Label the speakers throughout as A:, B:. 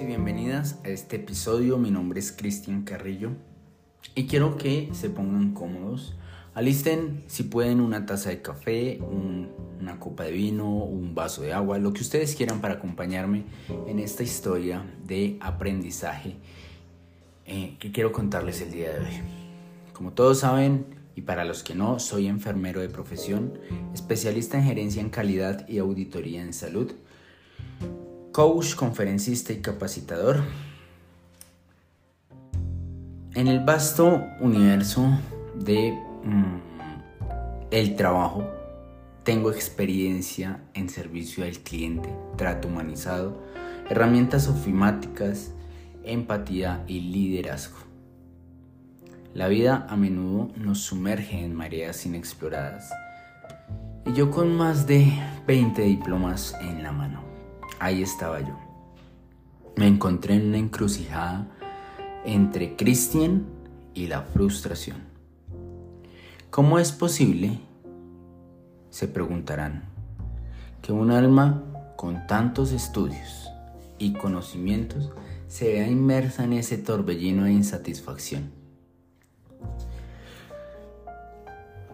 A: y bienvenidas a este episodio. Mi nombre es Cristian Carrillo y quiero que se pongan cómodos. Alisten, si pueden, una taza de café, una copa de vino, un vaso de agua, lo que ustedes quieran para acompañarme en esta historia de aprendizaje eh, que quiero contarles el día de hoy. Como todos saben, y para los que no, soy enfermero de profesión, especialista en gerencia en calidad y auditoría en salud coach, conferencista y capacitador. En el vasto universo de mm, el trabajo, tengo experiencia en servicio al cliente, trato humanizado, herramientas ofimáticas, empatía y liderazgo. La vida a menudo nos sumerge en mareas inexploradas. Y yo con más de 20 diplomas en la mano ahí estaba yo. Me encontré en una encrucijada entre Christian y la frustración. ¿Cómo es posible, se preguntarán, que un alma con tantos estudios y conocimientos se vea inmersa en ese torbellino de insatisfacción?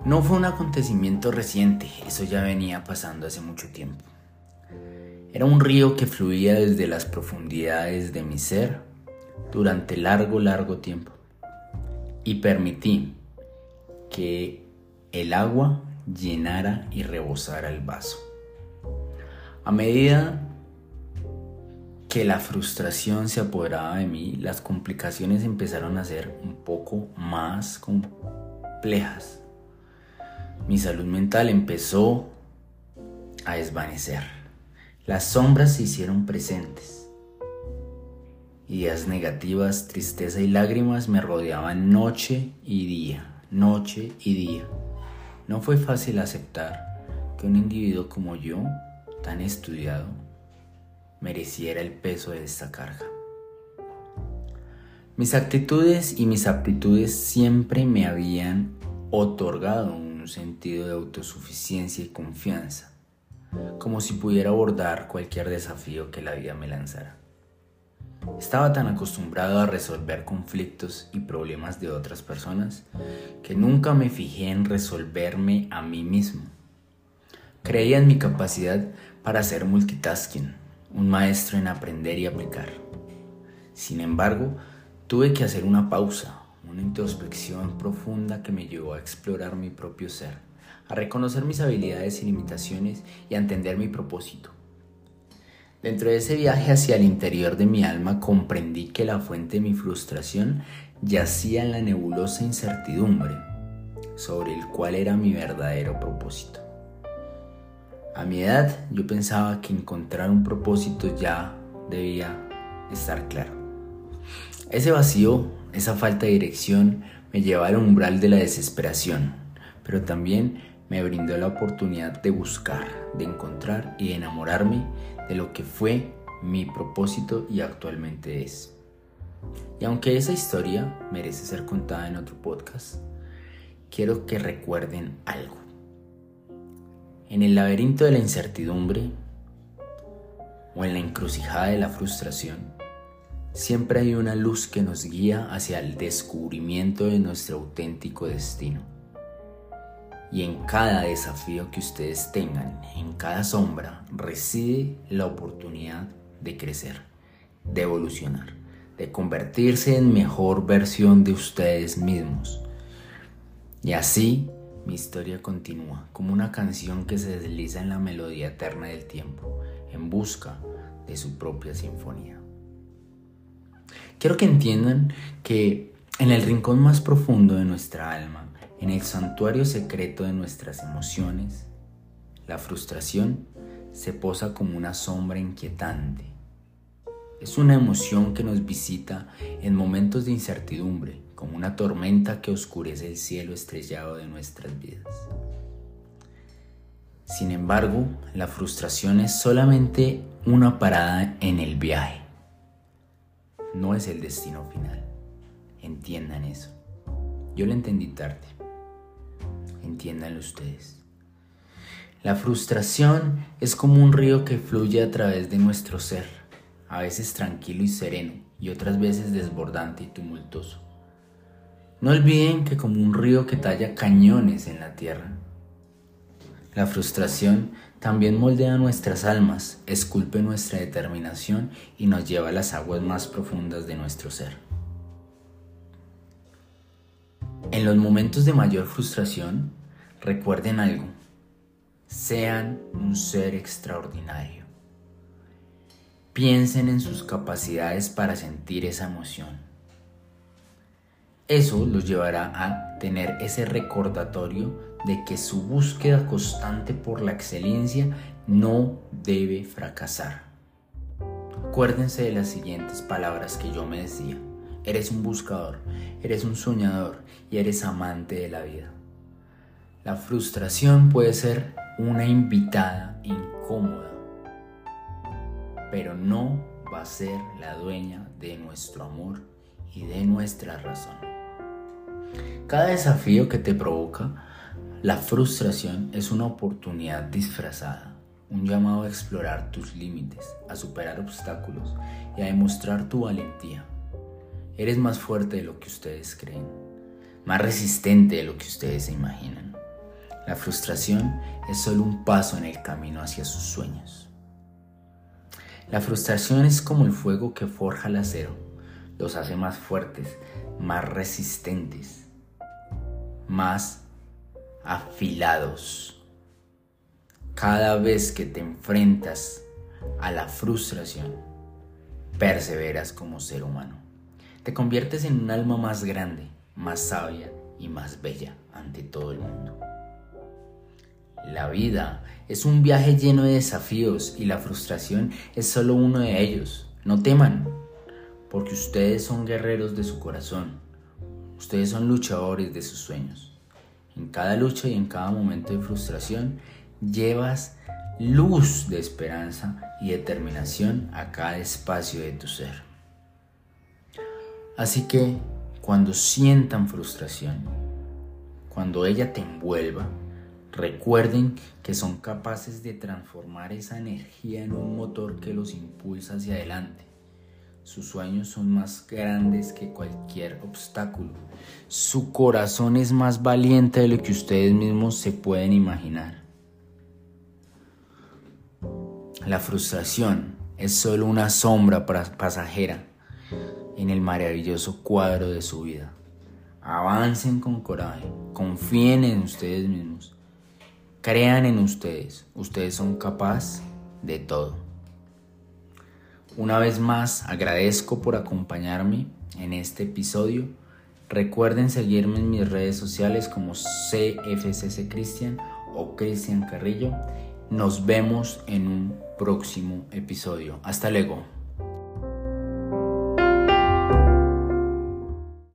A: No fue un acontecimiento reciente, eso ya venía pasando hace mucho tiempo. Era un río que fluía desde las profundidades de mi ser durante largo, largo tiempo. Y permití que el agua llenara y rebosara el vaso. A medida que la frustración se apoderaba de mí, las complicaciones empezaron a ser un poco más complejas. Mi salud mental empezó a desvanecer. Las sombras se hicieron presentes. Ideas negativas, tristeza y lágrimas me rodeaban noche y día, noche y día. No fue fácil aceptar que un individuo como yo, tan estudiado, mereciera el peso de esta carga. Mis actitudes y mis aptitudes siempre me habían otorgado un sentido de autosuficiencia y confianza como si pudiera abordar cualquier desafío que la vida me lanzara. Estaba tan acostumbrado a resolver conflictos y problemas de otras personas que nunca me fijé en resolverme a mí mismo. Creía en mi capacidad para hacer multitasking, un maestro en aprender y aplicar. Sin embargo, tuve que hacer una pausa, una introspección profunda que me llevó a explorar mi propio ser a reconocer mis habilidades y limitaciones y a entender mi propósito. Dentro de ese viaje hacia el interior de mi alma comprendí que la fuente de mi frustración yacía en la nebulosa incertidumbre sobre el cual era mi verdadero propósito. A mi edad yo pensaba que encontrar un propósito ya debía estar claro. Ese vacío, esa falta de dirección me llevaba al umbral de la desesperación, pero también me brindó la oportunidad de buscar, de encontrar y de enamorarme de lo que fue mi propósito y actualmente es. Y aunque esa historia merece ser contada en otro podcast, quiero que recuerden algo. En el laberinto de la incertidumbre o en la encrucijada de la frustración, siempre hay una luz que nos guía hacia el descubrimiento de nuestro auténtico destino. Y en cada desafío que ustedes tengan, en cada sombra, reside la oportunidad de crecer, de evolucionar, de convertirse en mejor versión de ustedes mismos. Y así mi historia continúa, como una canción que se desliza en la melodía eterna del tiempo, en busca de su propia sinfonía. Quiero que entiendan que en el rincón más profundo de nuestra alma, en el santuario secreto de nuestras emociones, la frustración se posa como una sombra inquietante. Es una emoción que nos visita en momentos de incertidumbre, como una tormenta que oscurece el cielo estrellado de nuestras vidas. Sin embargo, la frustración es solamente una parada en el viaje. No es el destino final. Entiendan eso. Yo lo entendí tarde. Entiéndanlo ustedes. La frustración es como un río que fluye a través de nuestro ser, a veces tranquilo y sereno y otras veces desbordante y tumultuoso. No olviden que como un río que talla cañones en la tierra, la frustración también moldea nuestras almas, esculpe nuestra determinación y nos lleva a las aguas más profundas de nuestro ser. En los momentos de mayor frustración, recuerden algo, sean un ser extraordinario. Piensen en sus capacidades para sentir esa emoción. Eso los llevará a tener ese recordatorio de que su búsqueda constante por la excelencia no debe fracasar. Acuérdense de las siguientes palabras que yo me decía. Eres un buscador, eres un soñador y eres amante de la vida. La frustración puede ser una invitada incómoda pero no va a ser la dueña de nuestro amor y de nuestra razón. Cada desafío que te provoca la frustración es una oportunidad disfrazada, un llamado a explorar tus límites, a superar obstáculos y a demostrar tu valentía. Eres más fuerte de lo que ustedes creen, más resistente de lo que ustedes imaginan. La frustración es solo un paso en el camino hacia sus sueños. La frustración es como el fuego que forja el acero, los hace más fuertes, más resistentes, más afilados. Cada vez que te enfrentas a la frustración, perseveras como ser humano. Te conviertes en un alma más grande, más sabia y más bella ante todo el mundo. La vida es un viaje lleno de desafíos y la frustración es solo uno de ellos. No teman, porque ustedes son guerreros de su corazón. Ustedes son luchadores de sus sueños. En cada lucha y en cada momento de frustración llevas luz de esperanza y determinación a cada espacio de tu ser. Así que cuando sientan frustración, cuando ella te envuelva, Recuerden que son capaces de transformar esa energía en un motor que los impulsa hacia adelante. Sus sueños son más grandes que cualquier obstáculo. Su corazón es más valiente de lo que ustedes mismos se pueden imaginar. La frustración es solo una sombra pasajera en el maravilloso cuadro de su vida. Avancen con coraje, confíen en ustedes mismos Crean en ustedes, ustedes son capaces de todo. Una vez más, agradezco por acompañarme en este episodio. Recuerden seguirme en mis redes sociales como CFCC Cristian o Cristian Carrillo. Nos vemos en un próximo episodio. Hasta luego.